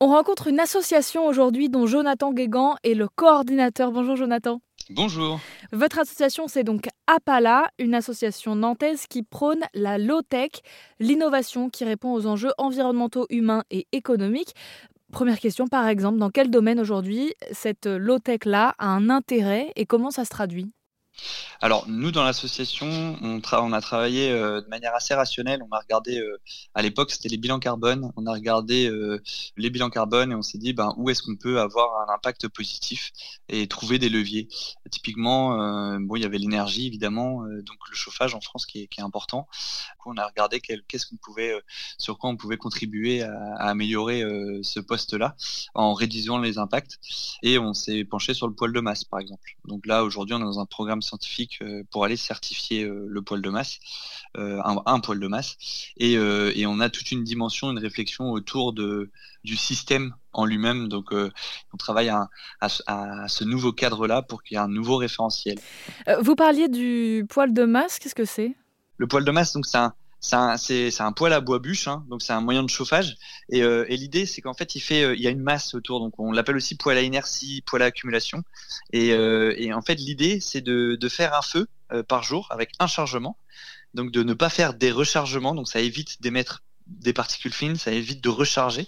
On rencontre une association aujourd'hui dont Jonathan Guégan est le coordinateur. Bonjour Jonathan. Bonjour. Votre association, c'est donc APALA, une association nantaise qui prône la low-tech, l'innovation qui répond aux enjeux environnementaux, humains et économiques. Première question, par exemple, dans quel domaine aujourd'hui cette low-tech-là a un intérêt et comment ça se traduit? Alors nous dans l'association, on, on, a travaillé euh, de manière assez rationnelle. On a regardé euh, à l'époque c'était les bilans carbone. On a regardé euh, les bilans carbone et on s'est dit ben où est-ce qu'on peut avoir un impact positif et trouver des leviers. Typiquement, bon il y avait l'énergie évidemment, donc le chauffage en France qui est, important. on a regardé qu'est-ce qu'on pouvait, sur quoi on pouvait contribuer à, à améliorer ce poste-là en réduisant les impacts et on s'est penché sur le poil de masse par exemple. Donc là aujourd'hui on est dans un programme scientifique euh, pour aller certifier euh, le poil de masse, euh, un, poil de masse. Et, et, on a toute une dimension, une réflexion autour de, du système en lui-même. Donc, on travaille à, à, ce nouveau cadre-là pour qu'il y ait un nouveau référentiel. vous parliez du poil de masse, qu'est-ce que c'est? Le poil de masse, donc c'est un, c'est un, poêle à bois bûche, hein, donc c'est un moyen de chauffage. Et, euh, l'idée, c'est qu'en fait, il fait, euh, il y a une masse autour, donc on l'appelle aussi poêle à inertie, poêle à accumulation. Et, euh, en fait, l'idée, c'est de, de, faire un feu par jour avec un chargement, donc de ne pas faire des rechargements, donc ça évite d'émettre des particules fines, ça évite de recharger.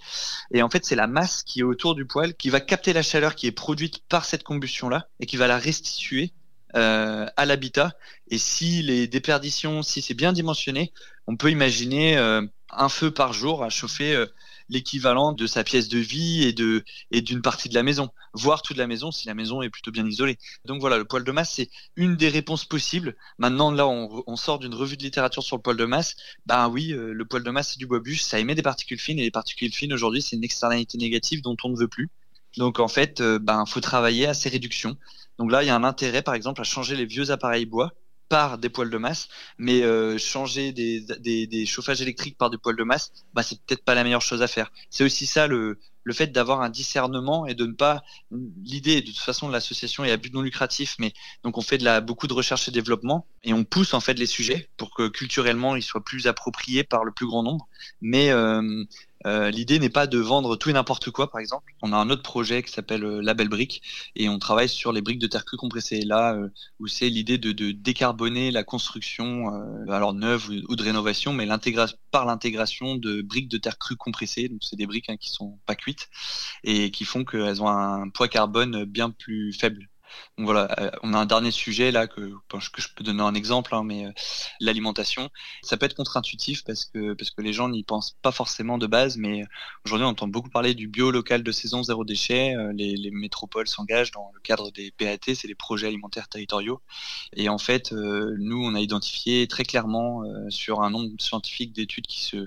Et en fait, c'est la masse qui est autour du poêle qui va capter la chaleur qui est produite par cette combustion-là et qui va la restituer euh, à l'habitat. Et si les déperditions, si c'est bien dimensionné, on peut imaginer euh, un feu par jour à chauffer euh, l'équivalent de sa pièce de vie et de et d'une partie de la maison, voire toute la maison si la maison est plutôt bien isolée. Donc voilà, le poêle de masse c'est une des réponses possibles. Maintenant là, on, on sort d'une revue de littérature sur le poêle de masse. Ben oui, le poêle de masse c'est du bois bûche, ça émet des particules fines et les particules fines aujourd'hui c'est une externalité négative dont on ne veut plus. Donc en fait, ben faut travailler à ces réductions. Donc là, il y a un intérêt, par exemple, à changer les vieux appareils bois par des poêles de masse, mais euh, changer des, des, chauffages électriques par des poêles de masse, bah, c'est peut-être pas la meilleure chose à faire. C'est aussi ça le, le fait d'avoir un discernement et de ne pas. L'idée, de toute façon, l'association est à but non lucratif, mais donc on fait de la, beaucoup de recherche et développement et on pousse en fait les sujets pour que culturellement ils soient plus appropriés par le plus grand nombre. Mais euh, euh, l'idée n'est pas de vendre tout et n'importe quoi, par exemple. On a un autre projet qui s'appelle euh, Label Brique et on travaille sur les briques de terre crue compressées. Là, euh, où c'est l'idée de, décarboner la construction, alors neuve ou, de rénovation, mais par l'intégration de briques de terre crue compressées. Donc, c'est des briques hein, qui sont pas cuites et qui font qu'elles ont un poids carbone bien plus faible donc voilà, euh, on a un dernier sujet là que, que je peux donner un exemple, hein, mais euh, l'alimentation, ça peut être contre-intuitif parce que les gens n'y pensent pas forcément de base, mais aujourd'hui on entend beaucoup parler du bio local de saison zéro déchet. Euh, les, les, métropoles s'engagent dans le cadre des PAT, c'est les projets alimentaires territoriaux, et en fait nous on a identifié très clairement sur un nombre scientifique d'études qui se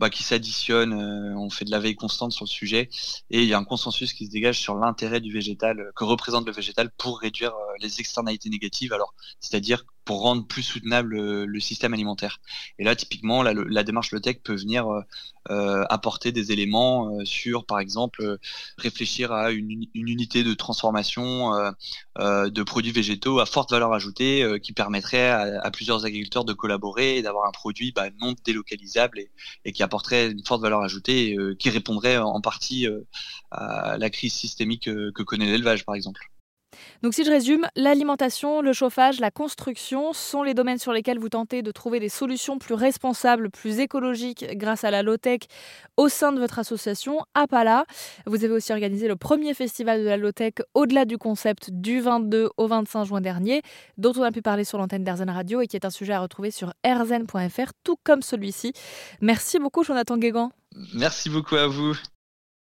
bah, qui s'additionnent. Euh, on fait de la veille constante sur le sujet et il y a un consensus qui se dégage sur l'intérêt du végétal euh, que représente le végétal pour réduire euh, les externalités négatives. Alors, c'est-à-dire pour rendre plus soutenable euh, le système alimentaire. Et là, typiquement, la, la démarche tech peut venir euh, apporter des éléments sur, par exemple, réfléchir à une, une, unité de transformation de produits végétaux à forte valeur ajoutée qui permettrait à, à, plusieurs agriculteurs de collaborer et d'avoir un produit bah, non délocalisable et, et, qui apporterait une forte valeur ajoutée, et, qui répondrait en partie à la crise systémique que connaît l'élevage, par exemple. Donc si je résume, l'alimentation, le chauffage, la construction sont les domaines sur lesquels vous tentez de trouver des solutions plus responsables, plus écologiques grâce à la low-tech au sein de votre association APALA. Vous avez aussi organisé le premier festival de la low-tech au-delà du concept du 22 au 25 juin dernier, dont on a pu parler sur l'antenne d'Airzen Radio et qui est un sujet à retrouver sur airzen.fr, tout comme celui-ci. Merci beaucoup Jonathan Guégan. Merci beaucoup à vous.